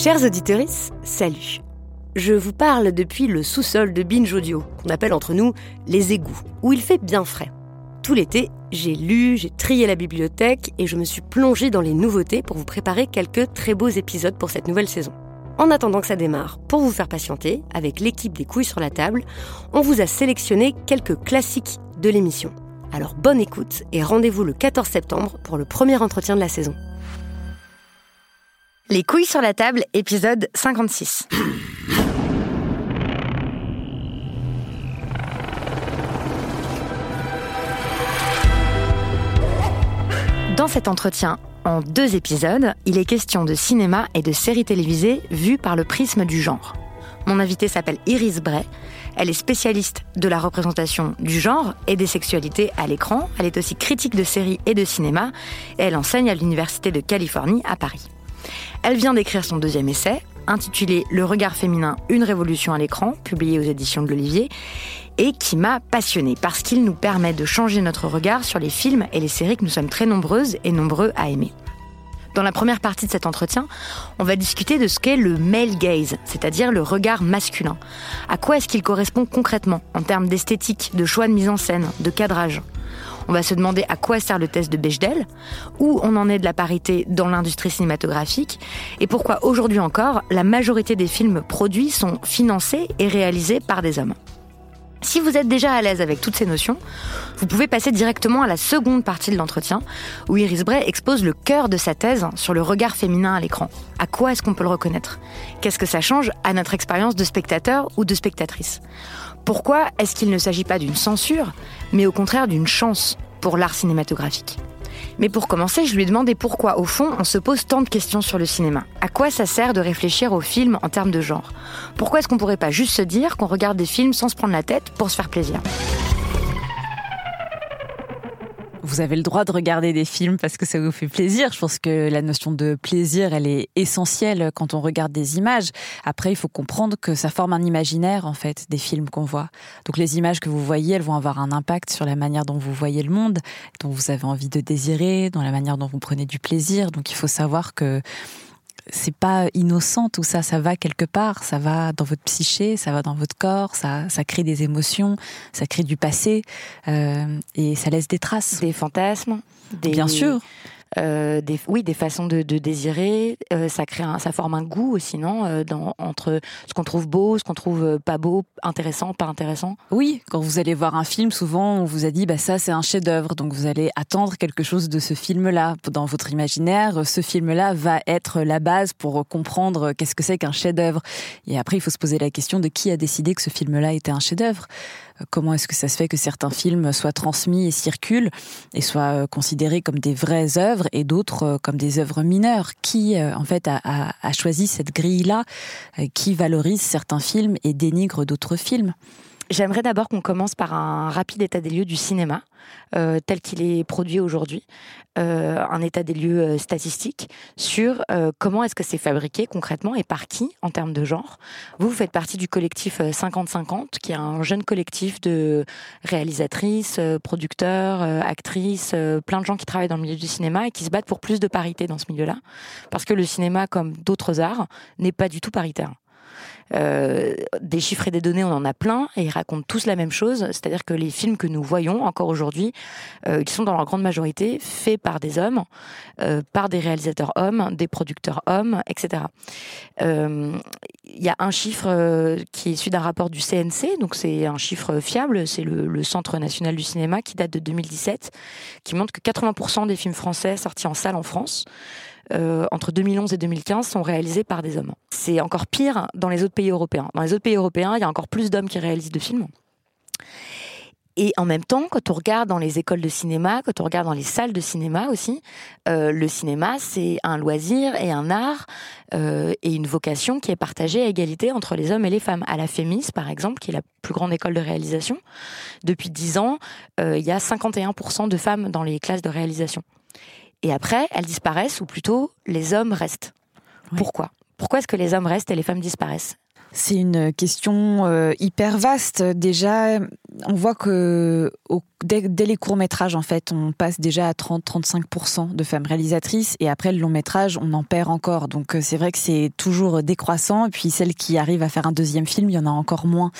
Chers auditeurs, salut. Je vous parle depuis le sous-sol de Binge Audio, qu'on appelle entre nous les égouts, où il fait bien frais. Tout l'été, j'ai lu, j'ai trié la bibliothèque et je me suis plongée dans les nouveautés pour vous préparer quelques très beaux épisodes pour cette nouvelle saison. En attendant que ça démarre, pour vous faire patienter, avec l'équipe des couilles sur la table, on vous a sélectionné quelques classiques de l'émission. Alors bonne écoute et rendez-vous le 14 septembre pour le premier entretien de la saison. Les couilles sur la table, épisode 56. Dans cet entretien, en deux épisodes, il est question de cinéma et de séries télévisées vues par le prisme du genre. Mon invitée s'appelle Iris Bray. Elle est spécialiste de la représentation du genre et des sexualités à l'écran. Elle est aussi critique de séries et de cinéma et elle enseigne à l'Université de Californie à Paris. Elle vient d'écrire son deuxième essai, intitulé Le regard féminin, une révolution à l'écran, publié aux éditions de l'Olivier, et qui m'a passionnée parce qu'il nous permet de changer notre regard sur les films et les séries que nous sommes très nombreuses et nombreux à aimer. Dans la première partie de cet entretien, on va discuter de ce qu'est le male gaze, c'est-à-dire le regard masculin. À quoi est-ce qu'il correspond concrètement en termes d'esthétique, de choix de mise en scène, de cadrage? On va se demander à quoi sert le test de Bechdel, où on en est de la parité dans l'industrie cinématographique, et pourquoi aujourd'hui encore, la majorité des films produits sont financés et réalisés par des hommes. Si vous êtes déjà à l'aise avec toutes ces notions, vous pouvez passer directement à la seconde partie de l'entretien, où Iris Bray expose le cœur de sa thèse sur le regard féminin à l'écran. À quoi est-ce qu'on peut le reconnaître? Qu'est-ce que ça change à notre expérience de spectateur ou de spectatrice? Pourquoi est-ce qu'il ne s'agit pas d'une censure, mais au contraire d'une chance pour l'art cinématographique? Mais pour commencer, je lui ai demandé pourquoi, au fond, on se pose tant de questions sur le cinéma. À quoi ça sert de réfléchir au film en termes de genre? Pourquoi est-ce qu'on pourrait pas juste se dire qu'on regarde des films sans se prendre la tête pour se faire plaisir? Vous avez le droit de regarder des films parce que ça vous fait plaisir. Je pense que la notion de plaisir, elle est essentielle quand on regarde des images. Après, il faut comprendre que ça forme un imaginaire, en fait, des films qu'on voit. Donc les images que vous voyez, elles vont avoir un impact sur la manière dont vous voyez le monde, dont vous avez envie de désirer, dans la manière dont vous prenez du plaisir. Donc il faut savoir que c'est pas innocent tout ça, ça va quelque part, ça va dans votre psyché, ça va dans votre corps, ça, ça crée des émotions, ça crée du passé euh, et ça laisse des traces. Des fantasmes. Des... Bien sûr. Euh, des, oui, des façons de, désirer. Euh, ça crée, ça forme un goût aussi, non euh, dans, Entre ce qu'on trouve beau, ce qu'on trouve pas beau, intéressant, pas intéressant? Oui, quand vous allez voir un film, souvent on vous a dit, bah ça c'est un chef-d'œuvre, donc vous allez attendre quelque chose de ce film-là. Dans votre imaginaire, ce film-là va être la base pour comprendre qu'est-ce que c'est qu'un chef-d'œuvre. Et après, il faut se poser la question de qui a décidé que ce film-là était un chef-d'œuvre? Comment est-ce que ça se fait que certains films soient transmis et circulent et soient euh, considérés comme des vraies œuvres et d'autres euh, comme des œuvres mineures? Qui, euh, en fait, a, choisi cette grille-là Qui valorise certains films et dénigre d'autres films? J'aimerais d'abord qu'on commence par un rapide état des lieux du cinéma, euh, tel qu'il est produit aujourd'hui, euh, un état des lieux euh, statistique sur comment est-ce que c'est fabriqué concrètement et par qui en termes de genre. Vous, vous faites partie du collectif 50-50, qui est un jeune collectif de réalisatrices, producteurs, actrices, plein de gens qui travaillent dans le milieu du cinéma et qui se battent pour plus de parité dans ce milieu-là, parce que le cinéma, comme d'autres arts, n'est pas du tout paritaire. Euh, des chiffres et des données, on en a plein, et ils racontent tous la même chose, c'est-à-dire que les films que nous voyons encore aujourd'hui, euh, ils sont dans leur grande majorité faits par des hommes, euh, par des réalisateurs hommes, des producteurs hommes, etc. Il y a un chiffre qui est issu d'un rapport du CNC, donc c'est un chiffre fiable, c'est le, le, Centre national du cinéma qui date de 2017, qui montre que 80% des films français sortis en salle en France euh, entre 2011 et 2015 sont réalisés par des hommes. C'est encore pire dans les autres pays européens. Dans les autres pays européens, il y a encore plus d'hommes qui réalisent de films. Et en même temps, quand on regarde dans les écoles de cinéma, quand on regarde dans les salles de cinéma aussi, euh, le cinéma, c'est un loisir et un art euh, et une vocation qui est partagée à égalité entre les hommes et les femmes. À la FEMIS, par exemple, qui est la plus grande école de réalisation, depuis 10 ans, il y a 51% de femmes dans les classes de réalisation. Et après, elles disparaissent, ou plutôt, les hommes restent. Pourquoi? Pourquoi est-ce que les hommes restent et les femmes disparaissent? C'est une question euh, hyper vaste. Déjà, on voit que dès, les courts-métrages, en fait, on passe déjà à 30-35% de femmes réalisatrices et après le long-métrage, on en perd encore. Donc euh, c'est vrai que c'est toujours décroissant. Et puis celles qui arrivent à faire un deuxième film, il y en a encore moins.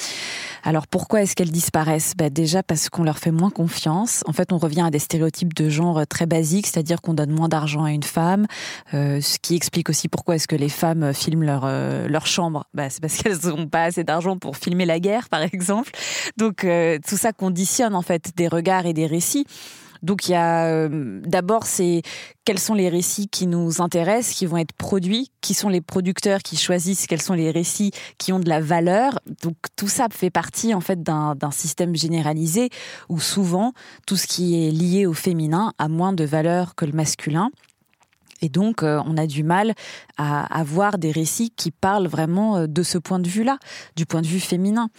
Alors pourquoi est-ce qu'elles disparaissent? Bah, Déjà parce qu'on leur fait moins confiance. En fait, on revient à des stéréotypes de genre très basiques, c'est-à-dire qu'on donne moins d'argent à une femme, euh, ce qui explique aussi pourquoi est-ce que les femmes filment leur, leur chambre. Bah, c'est parce qu'elles n'ont pas assez d'argent pour filmer la guerre, par exemple. Donc euh, tout ça conditionne en fait des regards et des récits. Donc il y a euh, d'abord c'est quels sont les récits qui nous intéressent, qui vont être produits, qui sont les producteurs qui choisissent quels sont les récits qui ont de la valeur. Donc tout ça fait partie en fait d'un système généralisé où souvent tout ce qui est lié au féminin a moins de valeur que le masculin. Et donc, euh, on a du mal à avoir des récits qui parlent vraiment euh, de ce point de vue-là, du point de vue féminin.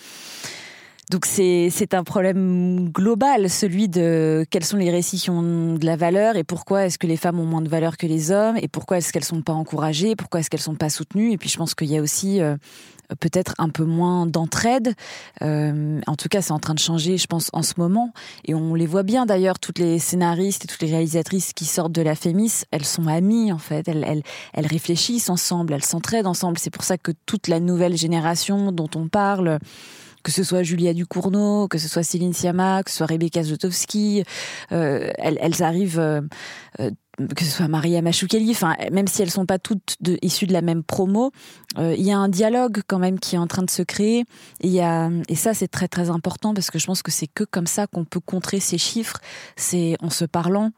Donc c'est un problème global, celui de quels sont les récits qui ont de la valeur et pourquoi est-ce que les femmes ont moins de valeur que les hommes et pourquoi est-ce qu'elles sont pas encouragées, pourquoi est-ce qu'elles sont pas soutenues. Et puis je pense qu'il y a aussi euh, peut-être un peu moins d'entraide. Euh, en tout cas, c'est en train de changer, je pense, en ce moment. Et on les voit bien d'ailleurs, toutes les scénaristes et toutes les réalisatrices qui sortent de la Fémis, elles sont amies en fait. Elles, elles, elles réfléchissent ensemble, elles s'entraident ensemble. C'est pour ça que toute la nouvelle génération dont on parle, que ce soit Julia Ducournau, que ce soit Céline Sciamma, que ce soit Rebecca Zlotowski, euh, elles, arrivent euh, euh que ce soit Maria Machoukeli, enfin, même si elles sont pas toutes issues de la même promo, il y a un dialogue quand même qui est en train de se créer. Et, et ça, c'est très très important parce que je pense que c'est que comme ça qu'on peut contrer ces chiffres, c'est en se parlant,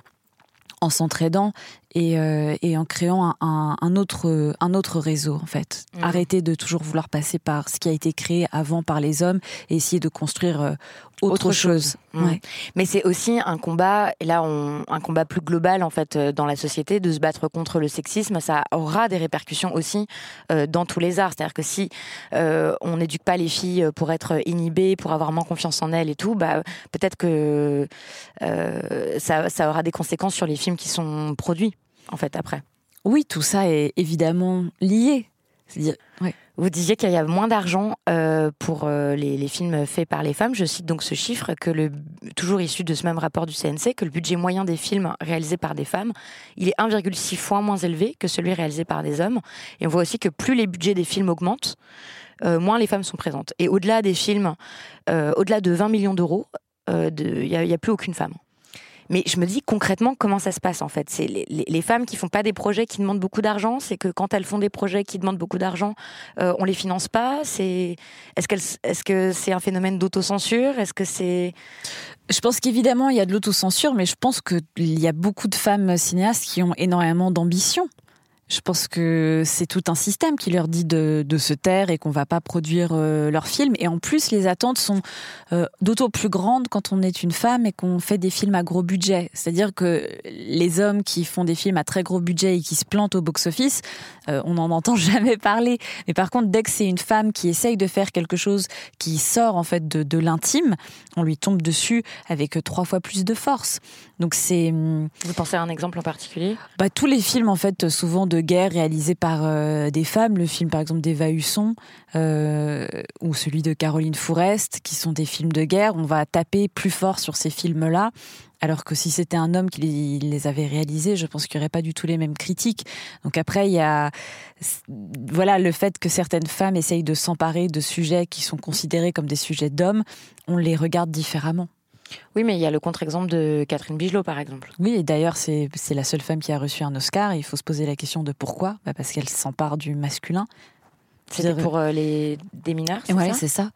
en s'entraidant et, euh, et, en créant un, un, autre, un autre réseau en fait. Mmh. Arrêter de toujours vouloir passer par ce qui a été créé avant par les hommes et essayer de construire euh, autre, chose. Mmh. Ouais. Mais c'est aussi un combat, et là on, un combat plus global en fait euh, dans la société, de se battre contre le sexisme. Ça aura des répercussions aussi euh, dans tous les arts. C'est-à-dire que si euh, on n'éduque pas les filles pour être inhibées, pour avoir moins confiance en elles et tout, bah peut-être que euh, ça, ça aura des conséquences sur les films qui sont produits en fait après. Oui, tout ça est évidemment lié. Ouais. Vous disiez qu'il y a moins d'argent euh, pour euh, les, les, films faits par les femmes. Je cite donc ce chiffre, que le, toujours issu de ce même rapport du CNC, que le budget moyen des films réalisés par des femmes, il est 1,6 fois moins élevé que celui réalisé par des hommes. Et on voit aussi que plus les budgets des films augmentent, euh, moins les femmes sont présentes. Et au-delà des films, au-delà de 20 millions d'euros, il n'y a, a plus aucune femme. Mais je me dis concrètement comment ça se passe en fait. C'est les, femmes qui font pas des projets qui demandent beaucoup d'argent. C'est que quand elles font des projets qui demandent beaucoup d'argent, euh, on les finance pas. C'est est-ce qu'elles est-ce que c'est un phénomène d'autocensure? Est-ce que c'est je pense qu'évidemment il y a de l'autocensure, mais je pense qu'il y a beaucoup de femmes cinéastes qui ont énormément d'ambition Je pense que c'est tout un système qui leur dit de, se taire et qu'on va pas produire euh, leurs films. Et en plus, les attentes sont euh, d'autant plus grandes quand on est une femme et qu'on fait des films à gros budget. C'est-à-dire que les hommes qui font des films à très gros budget et qui se plantent au box-office, euh, on n'en entend jamais parler. Mais par contre, dès que c'est une femme qui essaye de faire quelque chose qui sort en fait de, de l'intime, on lui tombe dessus avec trois fois plus de force. Donc c'est. Hum, Vous pensez à un exemple en particulier? bah, tous les films en fait souvent de guerre réalisés par euh, des femmes, le film par exemple d'Eva Husson euh, ou celui de Caroline Fourest, qui sont des films de guerre, on va taper plus fort sur ces films-là. Alors que si c'était un homme qui les avait réalisés, je pense qu'il n'y aurait pas du tout les mêmes critiques. Donc après, il y a voilà le fait que certaines femmes essayent de s'emparer de sujets qui sont considérés comme des sujets d'hommes, on les regarde différemment. Oui, mais il y a le contre-exemple de Catherine Bigelow, par exemple. Oui, et d'ailleurs, c'est la seule femme qui a reçu un Oscar. il faut se poser la question de pourquoi bah Parce qu'elle s'empare du masculin. C'est pour euh, les des mineurs, c'est ouais, c'est ça.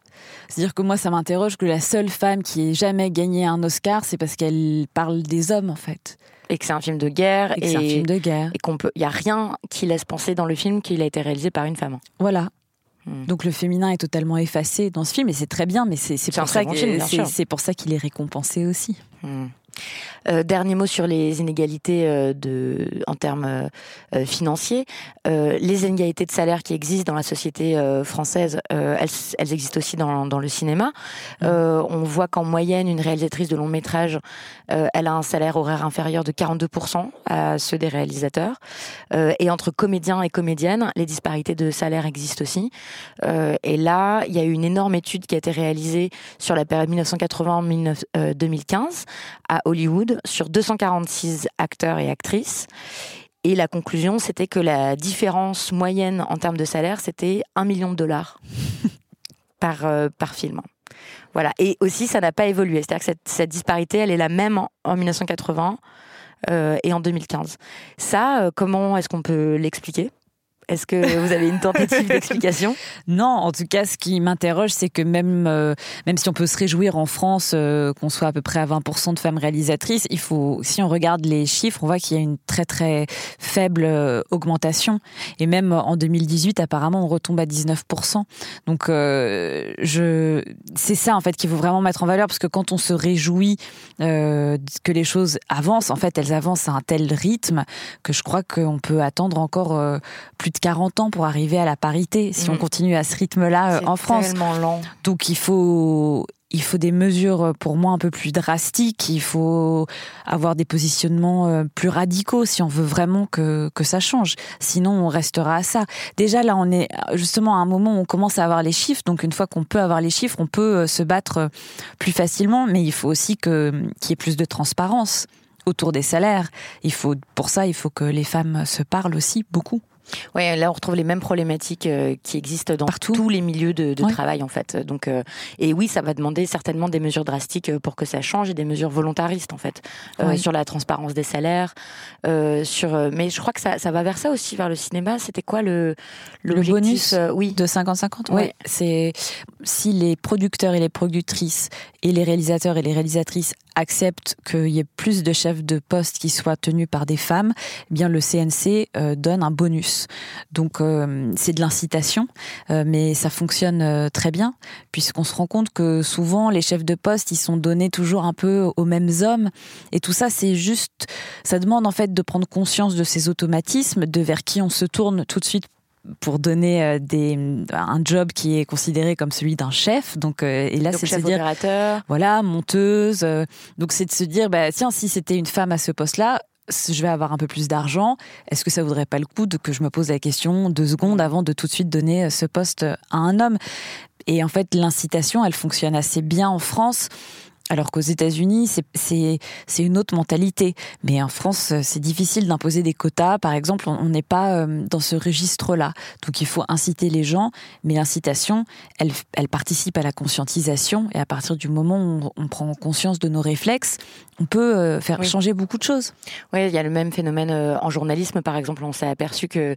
C'est-à-dire que moi, ça m'interroge que la seule femme qui ait jamais gagné un Oscar, c'est parce qu'elle parle des hommes, en fait. Et que c'est un film de guerre. Et, c'est un film de guerre. Et qu'on peut, il y a rien qui laisse penser dans le film qu'il a été réalisé par une femme. Voilà. Hmm. Donc le féminin est totalement effacé dans ce film et c'est très bien, mais c'est pour, ça pour ça qu'il est récompensé aussi. Hmm. Euh, dernier mot sur les inégalités euh, de, en termes euh, financiers. les inégalités de salaire qui existent dans la société française, elles, elles, existent aussi dans, dans le cinéma. Mmh. on voit qu'en moyenne, une réalisatrice de long métrage, elle a un salaire horaire inférieur de 42% à ceux des réalisateurs. et entre comédiens et comédiennes, les disparités de salaire existent aussi. et là, il y a eu une énorme étude qui a été réalisée sur la période 1980-2015 à Hollywood sur 246 acteurs et actrices. Et la conclusion, c'était que la différence moyenne en termes de salaire, c'était 1 million de dollars par, euh, par film. Voilà. Et aussi, ça n'a pas évolué. C'est-à-dire que cette, disparité, elle est la même en, 1980 euh, et en 2015. Ça, euh, comment est-ce qu'on peut l'expliquer? Est-ce que vous avez une tentative d'explication? Non, en tout cas, ce qui m'interroge, c'est que même, euh, même si on peut se réjouir en France euh, qu'on soit à peu près à 20% de femmes réalisatrices, il faut, si on regarde les chiffres, on voit qu'il y a une très très faible euh, augmentation. Et même en 2018, apparemment, on retombe à 19%. Donc, je, c'est ça en fait qu'il faut vraiment mettre en valeur, parce que quand on se réjouit que les choses avancent, en fait, elles avancent à un tel rythme que je crois qu'on peut attendre encore plus 40 ans pour arriver à la parité si on mm. continue à ce rythme-là euh, en France. lent. Donc il faut il faut des mesures euh, pour moi un peu plus drastiques, il faut avoir des positionnements euh, plus radicaux si on veut vraiment que, que ça change. Sinon, on restera à ça. Déjà, là, on est justement à un moment où on commence à avoir les chiffres. Donc, une fois qu'on peut avoir les chiffres, on peut se battre plus facilement. Mais il faut aussi qu'il y ait plus de transparence autour des salaires. Il faut, pour ça, il faut que les femmes se parlent aussi beaucoup. Oui, là on retrouve les mêmes problématiques euh, qui existent dans tous les milieux de, travail en fait. Donc, euh, et oui, ça va demander certainement des mesures drastiques euh, pour que ça change et des mesures volontaristes en fait sur la transparence des salaires. sur, mais je crois que ça, ça, va vers ça aussi vers le cinéma. C'était quoi le le bonus Oui, de 50-50. Oui, c'est si les producteurs et les productrices et les réalisateurs et les réalisatrices acceptent qu'il y ait plus de chefs de poste qui soient tenus par des femmes, eh bien le CNC donne un bonus. Donc euh, c'est de l'incitation, euh, mais ça fonctionne euh, très bien puisqu'on se rend compte que souvent les chefs de poste ils sont donnés toujours un peu aux mêmes hommes et tout ça c'est juste, ça demande en fait de prendre conscience de ces automatismes, de vers qui on se tourne tout de suite pour donner des, un job qui est considéré comme celui d'un chef. Donc, et là, c'est de se dire, voilà, monteuse. donc, c'est de se dire, bah, tiens, si c'était une femme à ce poste-là, je vais avoir un peu plus d'argent, est-ce que ça vaudrait pas le coup de que je me pose la question deux secondes avant de tout de suite donner euh, ce poste à un homme? Et en fait, l'incitation, elle fonctionne assez bien en France. Alors qu'aux États-Unis, c'est une autre mentalité. Mais en France, c'est difficile d'imposer des quotas. Par exemple, on n'est pas euh, dans ce registre-là. Donc il faut inciter les gens, mais l'incitation, elle, elle participe à la conscientisation. Et à partir du moment où on prend conscience de nos réflexes, on peut euh, faire changer beaucoup de choses. Oui, il y a le même phénomène euh, en journalisme, par exemple. On s'est aperçu que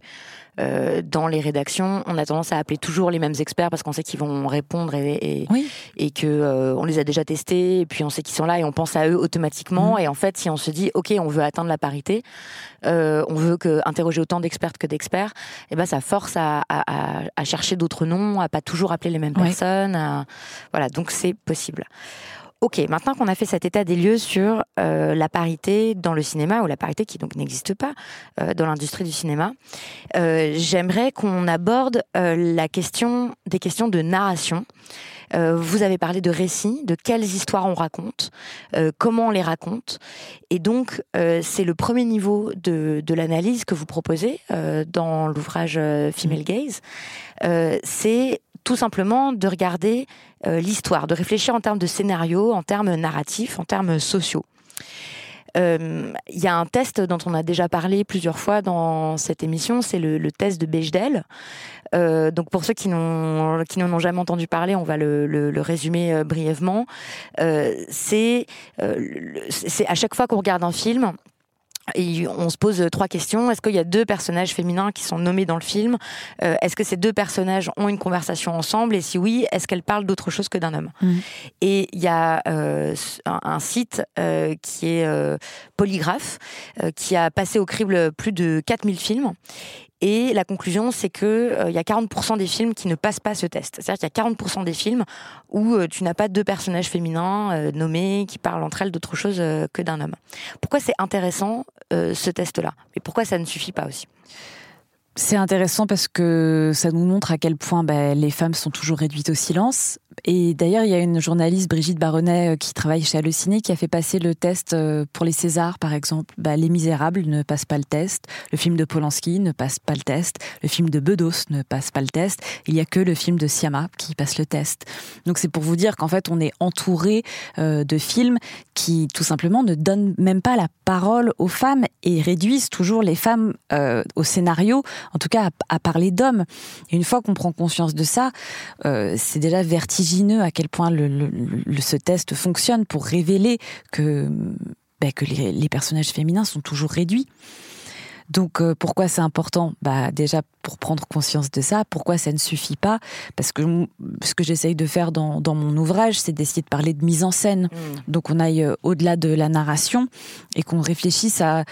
euh, dans les rédactions, on a tendance à appeler toujours les mêmes experts parce qu'on sait qu'ils vont répondre et, et, et que on les a déjà testés et puis on sait qu'ils sont là et on pense à eux automatiquement. Mmh. Et en fait, si on se dit, OK, on veut atteindre la parité, euh, on veut que, interroger autant d'expertes que d'experts, et eh ben ça force à, chercher d'autres noms, à pas toujours appeler les mêmes personnes. Voilà, donc c'est possible. Ok, maintenant qu'on a fait cet état des lieux sur euh, la parité dans le cinéma, ou la parité qui donc n'existe pas euh, dans l'industrie du cinéma, euh, j'aimerais qu'on aborde la question des questions de narration. vous avez parlé de récits, de quelles histoires on raconte, comment on les raconte. Et donc, c'est le premier niveau de, de l'analyse que vous proposez dans l'ouvrage Female Gaze. c'est tout simplement de regarder euh, l'histoire, de réfléchir en termes de scénario, en termes narratifs, en termes sociaux. Euh, il y a un test dont on a déjà parlé plusieurs fois dans cette émission, c'est le, test de Bechdel. Euh, donc pour ceux qui n'en ont jamais entendu parler, on va le, résumer brièvement. c'est à chaque fois qu'on regarde un film, et on se pose trois questions. Est-ce qu'il y a deux personnages féminins qui sont nommés dans le film? Euh, Est-ce que ces deux personnages ont une conversation ensemble? Et si oui, est-ce qu'elles parlent d'autre chose que d'un homme? Mmh. Et il y a euh, un, site euh, qui est Polygraphe, qui a passé au crible plus de 4000 films. Et la conclusion, c'est que euh, y a 40% des films qui ne passent pas ce test. C'est-à-dire qu'il y a 40% des films où euh, tu n'as pas deux personnages féminins euh, nommés qui parlent entre elles d'autre chose que d'un homme. Pourquoi c'est intéressant ce test-là? Et pourquoi ça ne suffit pas aussi? C'est intéressant parce que ça nous montre à quel point bah, les femmes sont toujours réduites au silence. Et d'ailleurs, il y a une journaliste, Brigitte Baronnet, euh, qui travaille chez Allociné, qui a fait passer le test euh, pour les Césars, par exemple. Bah, les Misérables ne passent pas le test. Le film de Polanski ne passe pas le test. Le film de Bedos ne passe pas le test. Il n'y a que le film de Siama qui passe le test. Donc c'est pour vous dire qu'en fait, on est entouré euh, de films qui, tout simplement, ne donnent même pas la parole aux femmes et réduisent toujours les femmes au scénario en tout cas à, parler d'hommes. Et une fois qu'on prend conscience de ça, c'est déjà vertigineux à quel point ce test fonctionne pour révéler que, ben, les, personnages féminins sont toujours réduits. Donc euh, pourquoi c'est important? Bah déjà pour prendre conscience de ça. Pourquoi ça ne suffit pas? Parce que ce que j'essaye de faire dans, dans mon ouvrage, c'est d'essayer de parler de mise en scène. Mm. Donc on aille euh, au-delà de la narration et qu'on réfléchisse à,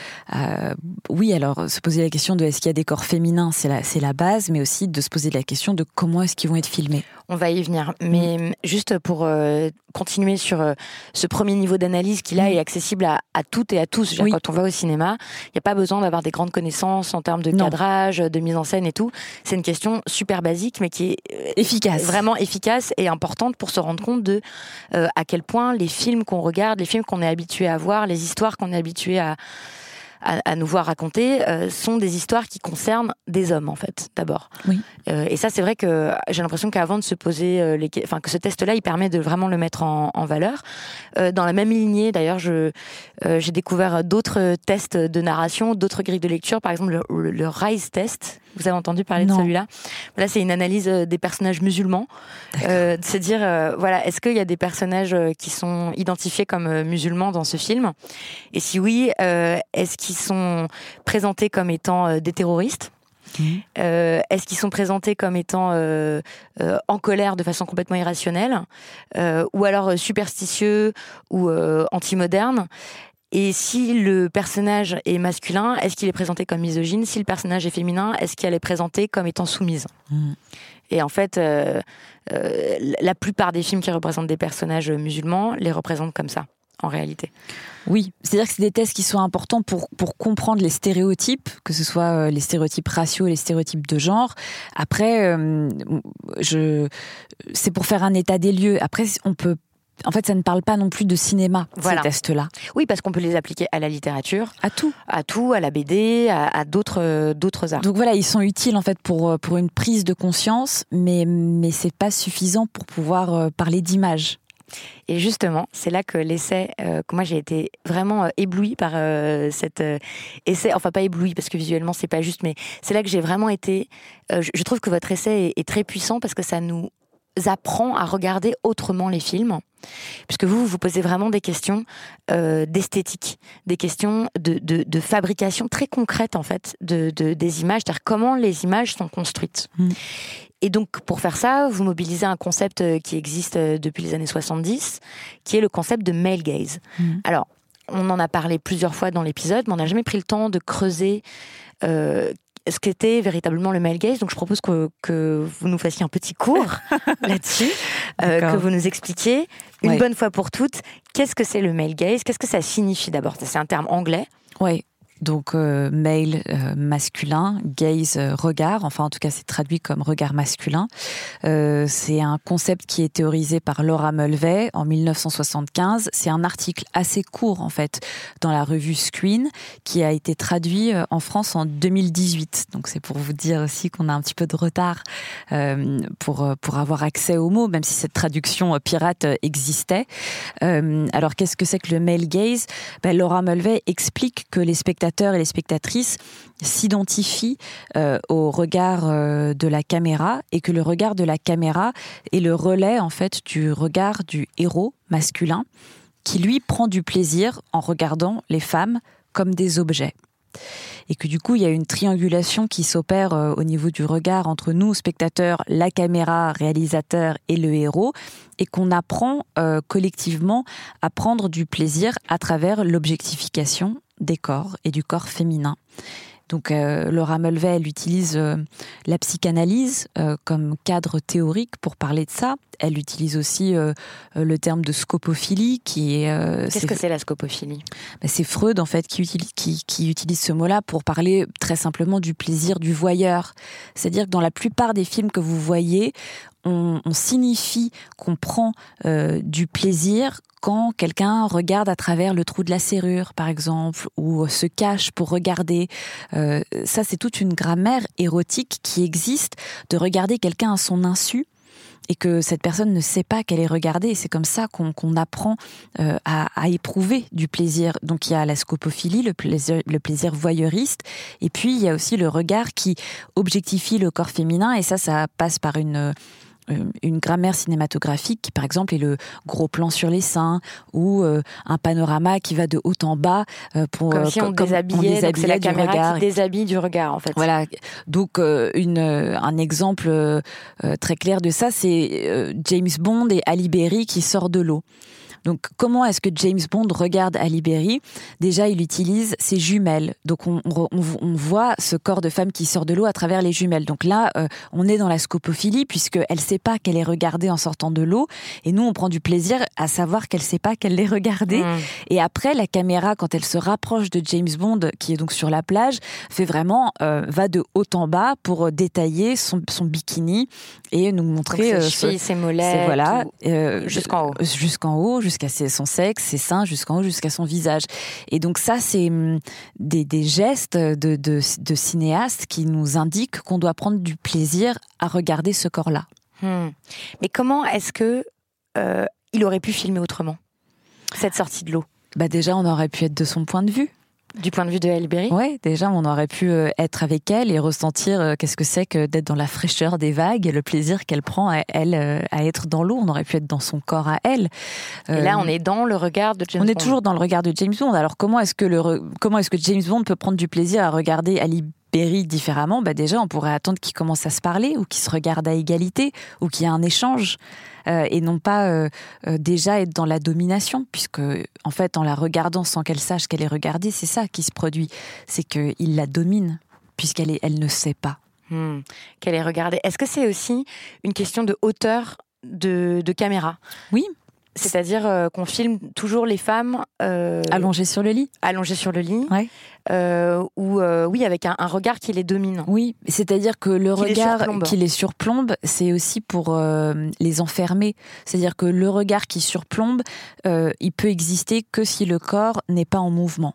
oui, alors se poser la question de est-ce qu'il y a des corps féminins, c'est la, la base, mais aussi de se poser la question de comment est-ce qu'ils vont être filmés. On va y venir. Mais mm. juste pour euh, continuer sur euh, ce premier niveau d'analyse qui là mm. est accessible à, à toutes et à tous. Quand on va au cinéma, il n'y a pas besoin d'avoir des grandes connaissances en termes de cadrage, de mise en scène et tout. C'est une question super basique, mais qui est euh, efficace, vraiment efficace et importante pour se rendre compte de euh, à quel point les films qu'on regarde, les films qu'on est habitué à voir, les histoires qu'on est habitué à à, nous voir raconter euh, sont des histoires qui concernent des hommes en fait d'abord. Oui. Euh, et ça c'est vrai que j'ai l'impression qu'avant de se poser les, enfin que ce test-là il permet de vraiment le mettre en, en valeur. dans la même lignée d'ailleurs je j'ai découvert d'autres tests de narration, d'autres grilles de lecture, par exemple le, le, Rise test. Vous avez entendu parler de celui-là. Là c'est une analyse des personnages musulmans, de se dire voilà est-ce qu'il y a des personnages qui sont identifiés comme musulmans dans ce film? Et si oui, est-ce qu'ils sont présentés comme étant euh, des terroristes? Mmh. euh, Est-ce qu'ils sont présentés comme étant euh, en colère de façon complètement irrationnelle? Ou alors superstitieux ou anti-moderne? Et si le personnage est masculin, est-ce qu'il est présenté comme misogyne? Si le personnage est féminin, est-ce qu'elle est présentée comme étant soumise? Mmh. Et en fait, la plupart des films qui représentent des personnages musulmans les représentent comme ça en réalité. Oui, c'est-à-dire que c'est des tests qui sont importants pour, pour comprendre les stéréotypes, que ce soit euh, les stéréotypes raciaux et les stéréotypes de genre. Après, euh, je, c'est pour faire un état des lieux. Après, on peut en fait, ça ne parle pas non plus de cinéma, ces tests-là. Oui, parce qu'on peut les appliquer à la littérature. À tout. À tout, à la BD, à, d'autres, d'autres arts. Donc voilà, ils sont utiles, en fait, pour, pour une prise de conscience, mais, mais c'est pas suffisant pour pouvoir euh, parler d'image. Et justement, c'est là que l'essai, euh, que moi j'ai été vraiment euh, éblouie par euh, cet essai, enfin pas éblouie parce que visuellement c'est pas juste, mais c'est là que j'ai vraiment été. je trouve que votre essai est, très puissant parce que ça nous apprend à regarder autrement les films. Puisque vous, vous posez vraiment des questions euh, d'esthétique, des questions de, de, fabrication très concrète en fait de, des images, c'est-à-dire comment les images sont construites. Mm. Et donc, pour faire ça, vous mobilisez un concept euh, qui existe euh, depuis les années 70, qui est le concept de male gaze. Mm. Alors, on en a parlé plusieurs fois dans l'épisode, mais on n'a jamais pris le temps de creuser euh, ce qu'était véritablement le male gaze. Donc, je propose que, que vous nous fassiez un petit cours là-dessus, euh, que vous nous expliquiez une bonne fois pour toutes qu'est-ce que c'est le male gaze, qu'est-ce que ça signifie d'abord? C'est un terme anglais. Oui donc euh, male euh, masculin, gaze euh, regard, enfin en tout cas c'est traduit comme regard masculin. c'est un concept qui est théorisé par Laura Mulvey en 1975. C'est un article assez court en fait dans la revue Screen qui a été traduit en France en 2018. Donc c'est pour vous dire aussi qu'on a un petit peu de retard pour pour avoir accès aux mots, même si cette traduction pirate existait. alors qu'est-ce que c'est que le male gaze? Ben, Laura Mulvey explique que les et les spectatrices s'identifient euh, au regard euh, de la caméra et que le regard de la caméra est le relais en fait du regard du héros masculin qui lui prend du plaisir en regardant les femmes comme des objets. Et que du coup il y a une triangulation qui s'opère euh, au niveau du regard entre nous spectateurs, la caméra, réalisateur et le héros et qu'on apprend collectivement à prendre du plaisir à travers l'objectification des corps et du corps féminin. Donc euh, Laura Mulvey, elle utilise euh, la psychanalyse euh, comme cadre théorique pour parler de ça. Elle utilise aussi le terme de scopophilie, qui est... Qu'est-ce que c'est la scopophilie? Ben, C'est Freud, en fait, qui utilise, qui, qui utilise ce mot-là pour parler très simplement du plaisir du voyeur. C'est-à-dire que dans la plupart des films que vous voyez, on, signifie qu'on prend du plaisir quand quelqu'un regarde à travers le trou de la serrure, par exemple, ou se cache pour regarder. Euh, ça, c'est toute une grammaire érotique qui existe de regarder quelqu'un à son insu et que cette personne ne sait pas qu'elle est regardée. C'est comme ça qu'on apprend euh, à, éprouver du plaisir. Donc il y a la scopophilie, le plaisir, le plaisir voyeuriste, et puis il y a aussi le regard qui objectifie le corps féminin, et ça, ça passe par une euh, une grammaire cinématographique qui, par exemple, est le gros plan sur les seins ou euh, un panorama qui va de haut en bas euh, pour comme si on déshabillait, c'est la caméra regard. qui déshabille du regard en fait. Voilà. Donc une un exemple très clair de ça, c'est James Bond et Ali Berry qui sort de l'eau. Donc, comment est-ce que James Bond regarde Ali Berry? Déjà, il utilise ses jumelles. Donc, on, voit ce corps de femme qui sort de l'eau à travers les jumelles. Donc là, euh, on est dans la scopophilie puisqu'elle ne sait pas qu'elle est regardée en sortant de l'eau. Et nous, on prend du plaisir à savoir qu'elle ne sait pas qu'elle l'est regardée. Mmh. Et après, la caméra, quand elle se rapproche de James Bond, qui est donc sur la plage, fait vraiment, euh, va de haut en bas pour détailler son, bikini et nous montrer donc ses, euh, ses mollets, voilà, jusqu'en haut. Jusqu'en haut, jusqu'à son sexe, ses seins, jusqu'en haut, jusqu'à son visage. Et donc ça, c'est hum, des, gestes de, de, cinéastes qui nous indiquent qu'on doit prendre du plaisir à regarder ce corps-là. Hmm. Mais comment est-ce que euh, il aurait pu filmer autrement cette sortie de l'eau? Bah déjà, on aurait pu être de son point de vue. Du point de vue de Elle Berry Oui, déjà, on aurait pu euh, être avec elle et ressentir euh, qu'est-ce que c'est que d'être dans la fraîcheur des vagues et le plaisir qu'elle prend à elle euh, à être dans l'eau. On aurait pu être dans son corps à elle. Et là, on est dans le regard de James Bond. On est toujours dans le regard de James Bond. Alors, comment est-ce que, le, comment est-ce que James Bond peut prendre du plaisir à regarder Ali Berry différemment bah Déjà, on pourrait attendre qu'ils commencent à se parler ou qu'ils se regardent à égalité ou qu'il y ait un échange. Euh, et non pas euh, euh, déjà être dans la domination, puisque en fait, en la regardant sans qu'elle sache qu'elle est regardée, c'est ça qui se produit, c'est qu'il la domine, puisqu'elle elle ne sait pas. Hmm. Qu'elle est regardée. Est-ce que c'est aussi une question de hauteur de, de caméra? Oui, c'est-à-dire euh, qu'on filme toujours les femmes euh, allongées sur le lit. Allongées sur le lit. Euh, ou oui, avec un, regard qui les domine. Oui, c'est-à-dire que le regard qui les surplombe, c'est aussi pour les enfermer. C'est-à-dire que le regard qui surplombe, il peut exister que si le corps n'est pas en mouvement.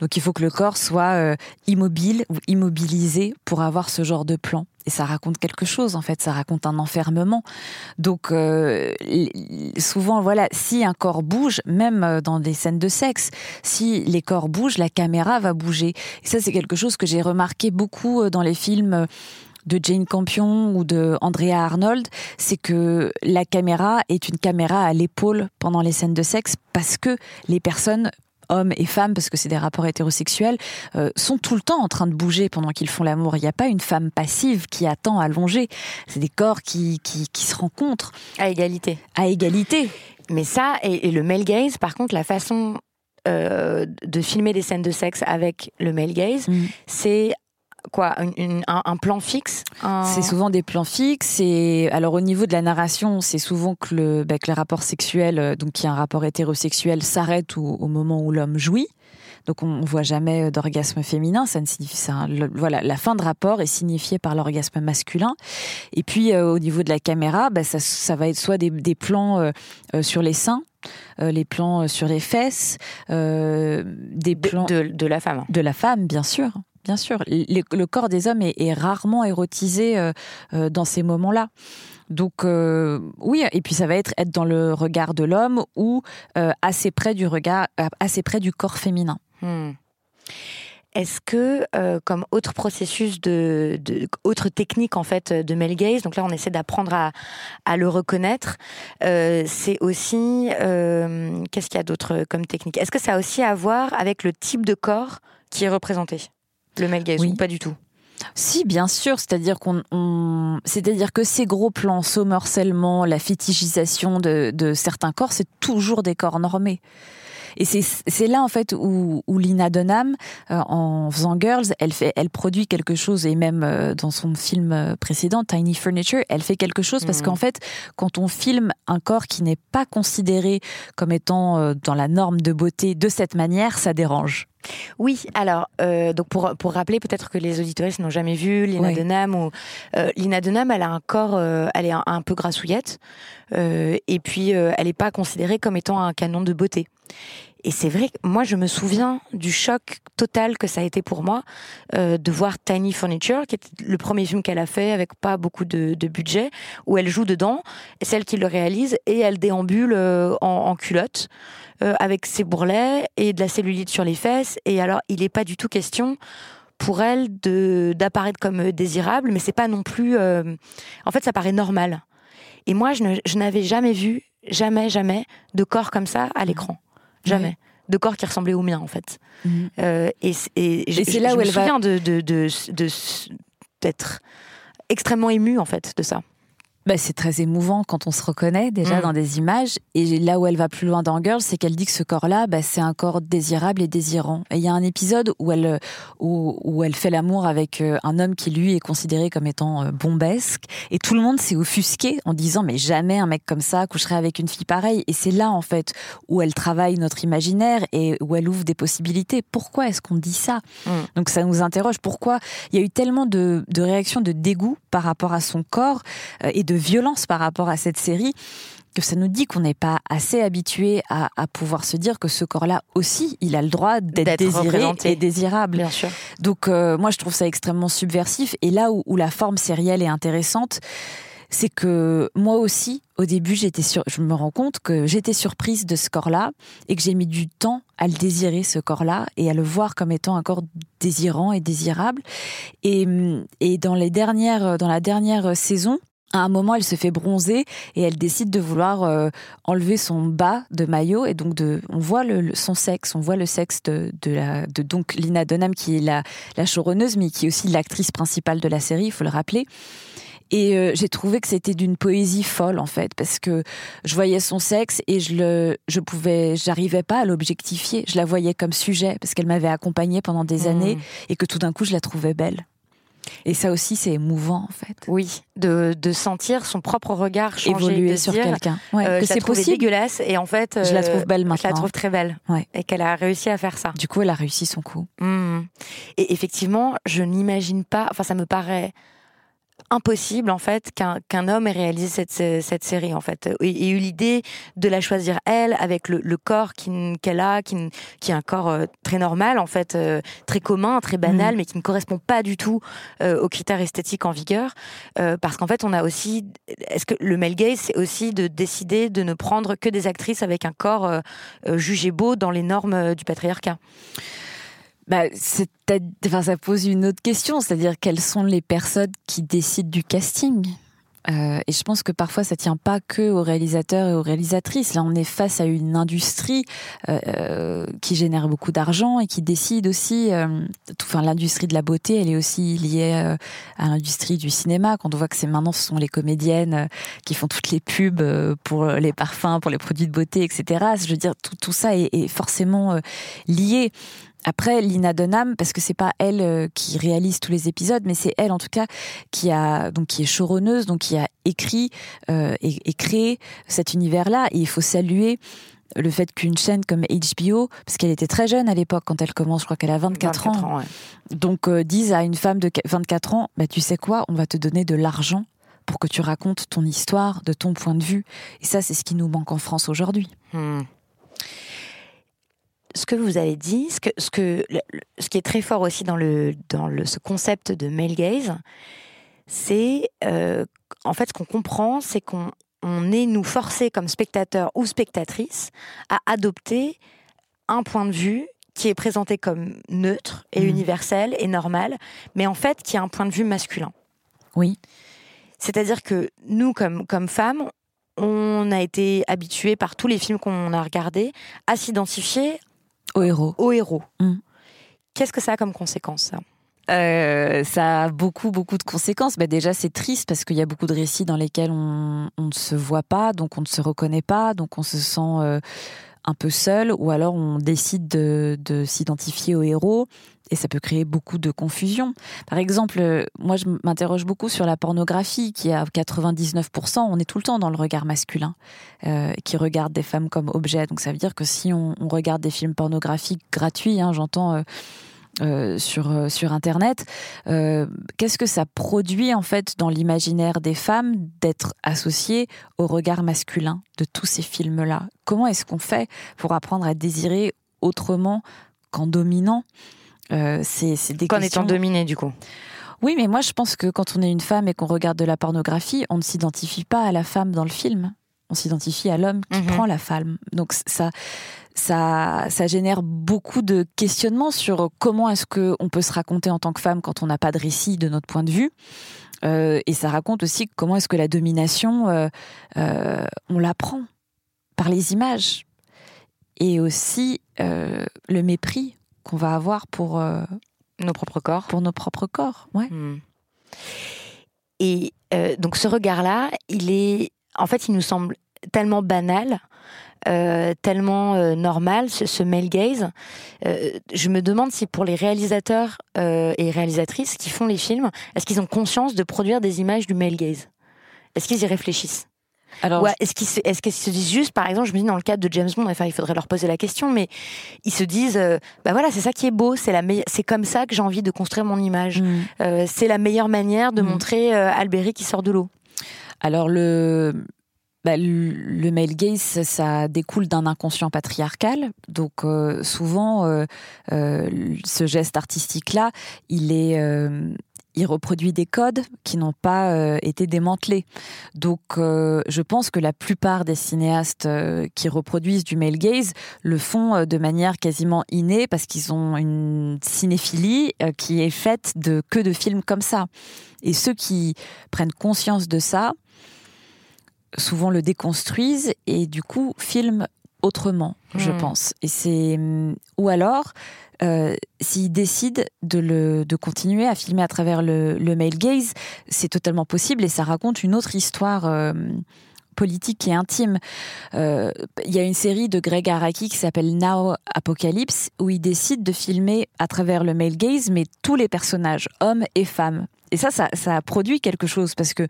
Donc il faut que le corps soit immobile ou immobilisé pour avoir ce genre de plan et ça raconte quelque chose en fait, ça raconte un enfermement. Donc euh, souvent voilà, si un corps bouge, même euh, dans des scènes de sexe, si les corps bougent, la caméra va bouger. Et ça c'est quelque chose que j'ai remarqué beaucoup euh, dans les films de Jane Campion ou de Andrea Arnold, c'est que la caméra est une caméra à l'épaule pendant les scènes de sexe parce que les personnes hommes et femmes, parce que c'est des rapports hétérosexuels, euh, sont tout le temps en train de bouger pendant qu'ils font l'amour. Il n'y a pas une femme passive qui attend allongée. C'est des corps qui, qui, se rencontrent. À égalité. À égalité. Mais ça, et, le male gaze, par contre, la façon euh, de filmer des scènes de sexe avec le male gaze, mm. c'est quoi un, plan fixe C'est souvent des plans fixes. Et alors au niveau de la narration, c'est souvent que le, bah, que le rapport sexuel, euh, donc qui est un rapport hétérosexuel, s'arrête au, moment où l'homme jouit. Donc on, ne voit jamais euh, d'orgasme féminin. Ça ne signifie ça. voilà, la fin de rapport est signifiée par l'orgasme masculin. Et puis euh, au niveau de la caméra, bah, ça, ça, va être soit des, des plans sur les seins. les plans sur les fesses, des plans de, de, la femme. De la femme, bien sûr bien sûr. Le, corps des hommes est, rarement érotisé euh, euh, dans ces moments-là. Donc euh, oui, et puis ça va être être dans le regard de l'homme ou assez près du regard, assez près du corps féminin. Hmm. Est-ce que, comme autre processus de, autre technique en fait de male gaze, donc là on essaie d'apprendre à, le reconnaître, c'est aussi qu'est-ce qu'il y a d'autre comme technique? Est-ce que ça a aussi à voir avec le type de corps qui est représenté? Le male gaze ou pas du tout si, bien sûr, c'est-à-dire qu'on, c'est-à-dire que ces gros plans, somorcellement, la fétichisation de, de certains corps, c'est toujours des corps normés. Et c'est là en fait où, où Lina Dunham, euh, en faisant Girls, elle fait, elle produit quelque chose et même euh, dans son film euh, précédent, Tiny Furniture, elle fait quelque chose parce mmh. qu'en fait, quand on filme un corps qui n'est pas considéré comme étant dans la norme de beauté de cette manière, ça dérange. Oui, alors donc pour, pour rappeler peut-être que les auditeurs n'ont jamais vu Lina Dunham ou Lina Dunham, elle a un corps, elle est un, peu grassouillette et puis elle n'est pas considérée comme étant un canon de beauté. Et c'est vrai que moi, je me souviens du choc total que ça a été pour moi euh, de voir Tiny Furniture, qui est le premier film qu'elle a fait avec pas beaucoup de, budget, où elle joue dedans, celle qui le réalise, et elle déambule euh, en, culotte, euh, avec ses bourrelets et de la cellulite sur les fesses. Et alors, il n'est pas du tout question pour elle d'apparaître comme désirable, mais c'est pas non plus. en fait, ça paraît normal. Et moi, je n'avais jamais vu, jamais, jamais, de corps comme ça à l'écran. Jamais. De corps qui ressemblait au mien, en fait. Mhm. Euh, et, c'est là où elle va. de, de, de, d'être extrêmement émue, en fait, de ça. Bah, c'est très émouvant quand on se reconnaît déjà mm. dans des images. Et là où elle va plus loin dans Girls, c'est qu'elle dit que ce corps-là, bah, c'est un corps désirable et désirant. Et il y a un épisode où elle, où, où elle fait l'amour avec euh, un homme qui lui est considéré comme étant euh, bombesque. Et tout le monde s'est offusqué en disant mais jamais un mec comme ça coucherait avec une fille pareille. Et c'est là en fait où elle travaille notre imaginaire et où elle ouvre des possibilités. Pourquoi est-ce qu'on dit ça? Mm. Donc ça nous interroge. Pourquoi? Il y a eu tellement de, de réactions de dégoût par rapport à son corps euh, et de violence par rapport à cette série que ça nous dit qu'on n'est pas assez habitué à, pouvoir se dire que ce corps-là aussi, il a le droit d'être désiré et désirable. Bien sûr. Donc euh, moi, je trouve ça extrêmement subversif. Et là où, la forme sérielle est intéressante, c'est que moi aussi, au début, j'étais sur, je me rends compte que j'étais surprise de ce corps-là et que j'ai mis du temps à le désirer, ce corps-là, et à le voir comme étant un corps désirant et désirable. Et, et dans les dernières, dans la dernière saison, à un moment, elle se fait bronzer et elle décide de vouloir euh, enlever son bas de maillot et donc de, on voit le, son sexe, on voit le sexe de, de, la, de donc Lina Dunham qui est la, la showrunneuse mais qui est aussi l'actrice principale de la série, il faut le rappeler. Et euh, j'ai trouvé que c'était d'une poésie folle en fait, parce que je voyais son sexe et je le, je pouvais, j'arrivais pas à l'objectifier. Je la voyais comme sujet parce qu'elle m'avait accompagnée pendant des mmh. années et que tout d'un coup je la trouvais belle. Et ça aussi, c'est émouvant, en fait. Oui, de, de sentir son propre regard changer, évoluer sur quelqu'un. Ouais, euh, que c'est possible. dégueulasse et en fait, je la trouve euh, belle maintenant. Je la trouve très belle. Ouais. Et qu'elle a réussi à faire ça. Du coup, elle a réussi son coup. Mmh. Et effectivement, je n'imagine pas. Enfin, ça me paraît impossible en fait qu'un homme ait réalisé cette, cette série en fait. Et, eu l'idée de la choisir elle avec le, corps qu'elle a qui, qui est un corps euh, très normal en fait euh, très commun très banal mm. mais qui ne correspond pas du tout euh, aux critères esthétiques en vigueur. Parce qu'en fait on a aussi est-ce que le male gaze c'est aussi de décider de ne prendre que des actrices avec un corps jugé beau dans les normes du patriarcat? Bah, enfin, ça pose une autre question, c'est-à-dire quelles sont les personnes qui décident du casting? Euh, et je pense que parfois ça tient pas que aux réalisateurs et aux réalisatrices. Là, on est face à une industrie euh, euh qui génère beaucoup d'argent et qui décide aussi. Euh, enfin, l'industrie de la beauté, elle est aussi liée euh, à l'industrie du cinéma. Quand on voit que c'est maintenant, ce sont les comédiennes qui font toutes les pubs pour les parfums, pour les produits de beauté, etc. Je veux dire, tout, tout ça est, est forcément lié. Après, Lina Dunham, parce que c'est pas elle euh, qui réalise tous les épisodes, mais c'est elle en tout cas qui a donc qui est choronneuse, donc qui a écrit euh, et, créé cet univers-là. Et il faut saluer le fait qu'une chaîne comme HBO, parce qu'elle était très jeune à l'époque quand elle commence, je crois qu'elle a 24, ans, donc euh, dise à une femme de 24 ans, bah, tu sais quoi, on va te donner de l'argent pour que tu racontes ton histoire de ton point de vue. Et ça, c'est ce qui nous manque en France aujourd'hui. Hmm ce que vous avez dit, ce, que, ce, que, ce qui est très fort aussi dans, le, dans le, ce concept de male gaze, c'est euh, en fait ce qu'on comprend, c'est qu'on on est nous forcés comme spectateurs ou spectatrices à adopter un point de vue qui est présenté comme neutre et mmh. universel et normal, mais en fait qui a un point de vue masculin. Oui. C'est-à-dire que nous, comme, comme femmes, on a été habitués par tous les films qu'on a regardés à s'identifier au héros. Au héros. Mm. Qu'est-ce que ça a comme conséquence, ça? Euh, ça a beaucoup, beaucoup de conséquences. Bah déjà, c'est triste parce qu'il y a beaucoup de récits dans lesquels on, ne se voit pas, donc on ne se reconnaît pas, donc on se sent euh, un peu seul, ou alors on décide de, de s'identifier au héros et ça peut créer beaucoup de confusion. Par exemple, euh, moi je m'interroge beaucoup sur la pornographie qui à 99%, on est tout le temps dans le regard masculin, euh, qui regarde des femmes comme objets. Donc ça veut dire que si on, regarde des films pornographiques gratuits, hein, j'entends... Euh, euh sur sur internet euh, qu'est-ce que ça produit en fait dans l'imaginaire des femmes d'être associées au regard masculin de tous ces films là comment est-ce qu'on fait pour apprendre à désirer autrement qu'en dominant? Euh, c'est des Qu'en étant dominé, du coup. Oui, mais moi, je pense que quand on est une femme et qu'on regarde de la pornographie, on ne s'identifie pas à la femme dans le film. On s'identifie à l'homme qui mhm. prend la femme. Donc ça, ça, ça génère beaucoup de questionnements sur comment est-ce qu'on peut se raconter en tant que femme quand on n'a pas de récit de notre point de vue. Euh, et ça raconte aussi comment est-ce que la domination, euh, euh on l'apprend par les images. Et aussi euh, le mépris qu'on va avoir pour euh, nos propres corps. Pour nos propres corps, ouais. Hmm. Et donc ce regard-là, il est, en fait, il nous semble tellement banal. Euh, tellement normal, ce, male gaze. je me demande si pour les réalisateurs et réalisatrices qui font les films, est-ce qu'ils ont conscience de produire des images du male gaze? Est-ce qu'ils y réfléchissent? Alors, est-ce qu'ils se, est se disent juste, par exemple, je me dis dans le cadre de James Bond, enfin, il faudrait leur poser la question, mais ils se disent, euh, bah voilà, c'est ça qui est beau, c'est la c'est comme ça que j'ai envie de construire mon image. Mm. Euh, c'est la meilleure manière de mm. montrer euh, Alberi qui sort de l'eau. Alors le bah, le male gaze, ça découle d'un inconscient patriarcal. Donc souvent, ce geste artistique-là, il est il reproduit des codes qui n'ont pas euh, été démantelés. Donc, euh, je pense que la plupart des cinéastes euh, qui reproduisent du male gaze le font de manière quasiment innée parce qu'ils ont une cinéphilie qui est faite de que de films comme ça. Et ceux qui prennent conscience de ça, souvent le déconstruisent et du coup filment autrement, je hmm. pense. Et c'est ou alors euh, s'ils décident de, le, de continuer à filmer à travers le, le male gaze, c'est totalement possible et ça raconte une autre histoire. Euh, politique et intime. Euh, il y a une série de Greg Araki qui s'appelle Now Apocalypse où il décide de filmer à travers le male gaze mais tous les personnages, hommes et femmes. Et ça, ça, ça a produit quelque chose parce que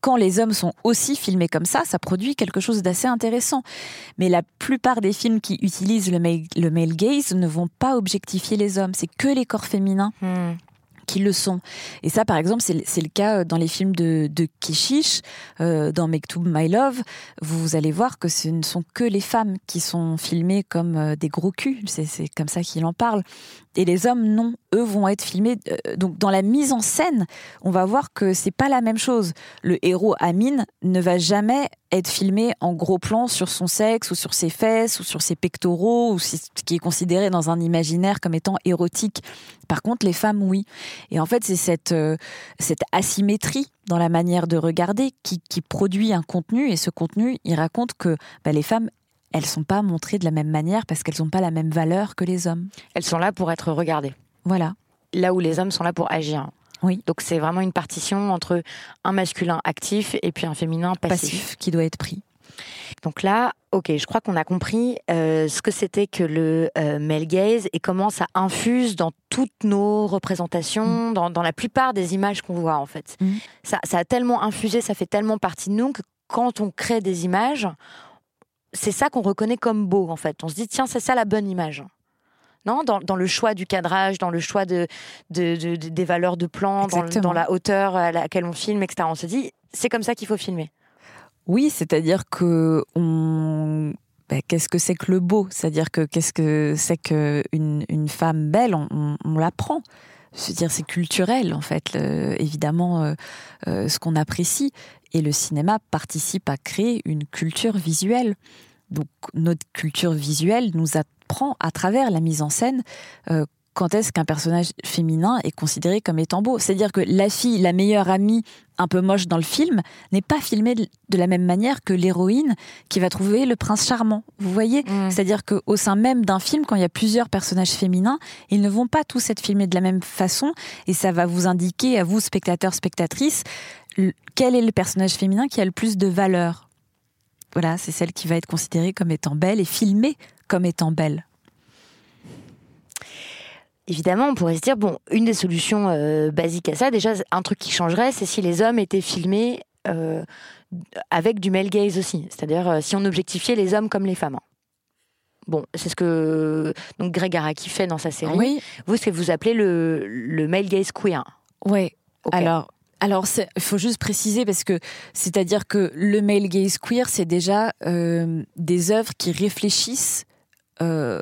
quand les hommes sont aussi filmés comme ça, ça produit quelque chose d'assez intéressant. Mais la plupart des films qui utilisent le male, gaze ne vont pas objectifier les hommes. C'est que les corps féminins. Hmm. Qui le sont. Et ça, par exemple, c'est le cas dans les films de, de Keshish, euh, dans Make to My Love. Vous allez voir que ce ne sont que les femmes qui sont filmées comme euh, des gros culs. C'est comme ça qu'il en parle. Et les hommes, non. Eux vont être filmés. Euh, donc, dans la mise en scène, on va voir que c'est pas la même chose. Le héros Amine ne va jamais être filmé en gros plan sur son sexe ou sur ses fesses ou sur ses pectoraux ou ce qui est considéré dans un imaginaire comme étant érotique. Par contre, les femmes, oui. Et en fait, c'est cette, euh, cette asymétrie dans la manière de regarder qui, qui, produit un contenu. Et ce contenu, il raconte que bah, les femmes, elles sont pas montrées de la même manière parce qu'elles n'ont pas la même valeur que les hommes. Elles sont là pour être regardées. Voilà. Là où les hommes sont là pour agir. Oui. Donc c'est vraiment une partition entre un masculin actif et puis un féminin passif. passif qui doit être pris. Donc là, ok, je crois qu'on a compris euh, ce que c'était que le euh, male gaze et comment ça infuse dans toutes nos représentations, mm. dans, dans, la plupart des images qu'on voit en fait. Mm. Ça, ça a tellement infusé, ça fait tellement partie de nous que quand on crée des images, c'est ça qu'on reconnaît comme beau, en fait. On se dit, tiens, c'est ça la bonne image. Non, dans, dans, le choix du cadrage, dans le choix de, de, des valeurs de plan, dans, dans, la hauteur à laquelle on filme, etc. On se dit, c'est comme ça qu'il faut filmer. Oui, c'est-à-dire que on... Ben, qu'est-ce que c'est que le beau? C'est-à-dire que qu'est-ce que c'est qu'une une femme belle? On, on, l'apprend. Je veux dire, c'est culturel en fait, évidemment, euh, euh, ce qu'on apprécie. Et le cinéma participe à créer une culture visuelle. Donc notre culture visuelle nous apprend à travers la mise en scène euh, quand est-ce qu'un personnage féminin est considéré comme étant beau. C'est-à-dire que la fille, la meilleure amie, un peu moche dans le film, n'est pas filmée de la même manière que l'héroïne qui va trouver le prince charmant. Vous voyez mmh. C'est-à-dire qu'au sein même d'un film, quand il y a plusieurs personnages féminins, ils ne vont pas tous être filmés de la même façon et ça va vous indiquer à vous, spectateurs, spectatrices, quel est le personnage féminin qui a le plus de valeur. Voilà, c'est celle qui va être considérée comme étant belle et filmée comme étant belle. Évidemment, on pourrait se dire, bon, une des solutions euh, basiques à ça, déjà, un truc qui changerait, c'est si les hommes étaient filmés euh, avec du male gaze aussi. C'est-à-dire, euh, si on objectifiait les hommes comme les femmes. Bon, c'est ce que donc Greg Araki fait dans sa série. Oui. Vous, c'est vous appelez le, le male gaze queer. Oui. Alors, alors, il faut juste préciser parce que c'est-à-dire que le male gaze queer, c'est déjà euh, des œuvres qui réfléchissent euh,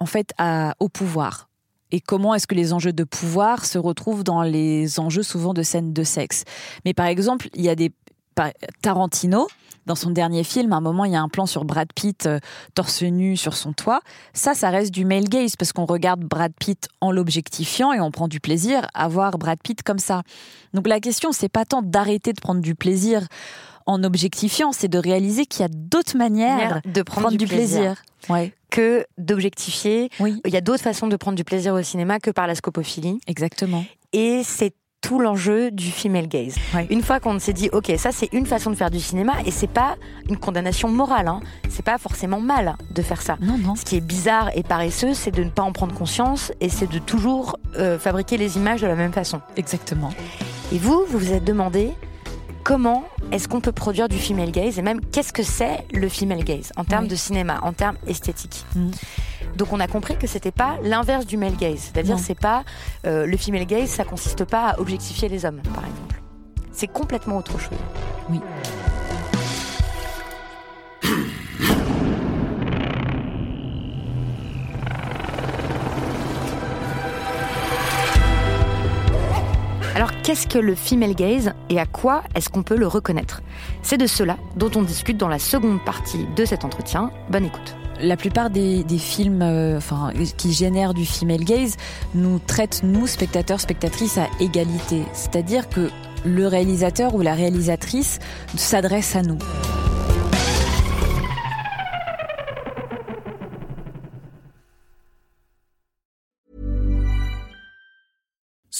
en fait à, au pouvoir. Et comment est-ce que les enjeux de pouvoir se retrouvent dans les enjeux souvent de scènes de sexe. Mais par exemple, il y a des Tarantino, dans son dernier film, à un moment, il y a un plan sur Brad Pitt euh, torse nu sur son toit. Ça, ça reste du male gaze parce qu'on regarde Brad Pitt en l'objectifiant et on prend du plaisir à voir Brad Pitt comme ça. Donc la question, c'est pas tant d'arrêter de prendre du plaisir en objectifiant, c'est de réaliser qu'il y a d'autres manières de prendre, du, plaisir. que d'objectifier. Il y a d'autres façons de prendre du plaisir au cinéma que par la scopophilie. Exactement. Et c'est tout l'enjeu du female gaze. Une fois qu'on s'est dit, ok, ça c'est une façon de faire du cinéma et c'est pas une condamnation morale, hein. c'est pas forcément mal de faire ça. Non, non. Ce qui est bizarre et paresseux, c'est de ne pas en prendre conscience et c'est de toujours euh, fabriquer les images de la même façon. Exactement. Et vous, vous vous êtes demandé comment est-ce qu'on peut produire du female gaze et même qu'est-ce que c'est le female gaze en termes de cinéma, en termes esthétiques. Mm. Donc on a compris que c'était pas l'inverse du male gaze, c'est-à-dire c'est pas euh, le female gaze, ça consiste pas à objectifier les hommes, par exemple. C'est complètement autre chose. Oui. Alors qu'est-ce que le female gaze et à quoi est-ce qu'on peut le reconnaître? C'est de cela dont on discute dans la seconde partie de cet entretien. Bonne écoute la plupart des, films euh, qui génèrent du female gaze nous traitent, nous, spectateurs, spectatrices, à égalité. C'est-à-dire que le réalisateur ou la réalisatrice s'adresse à nous.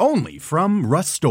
Only from Rust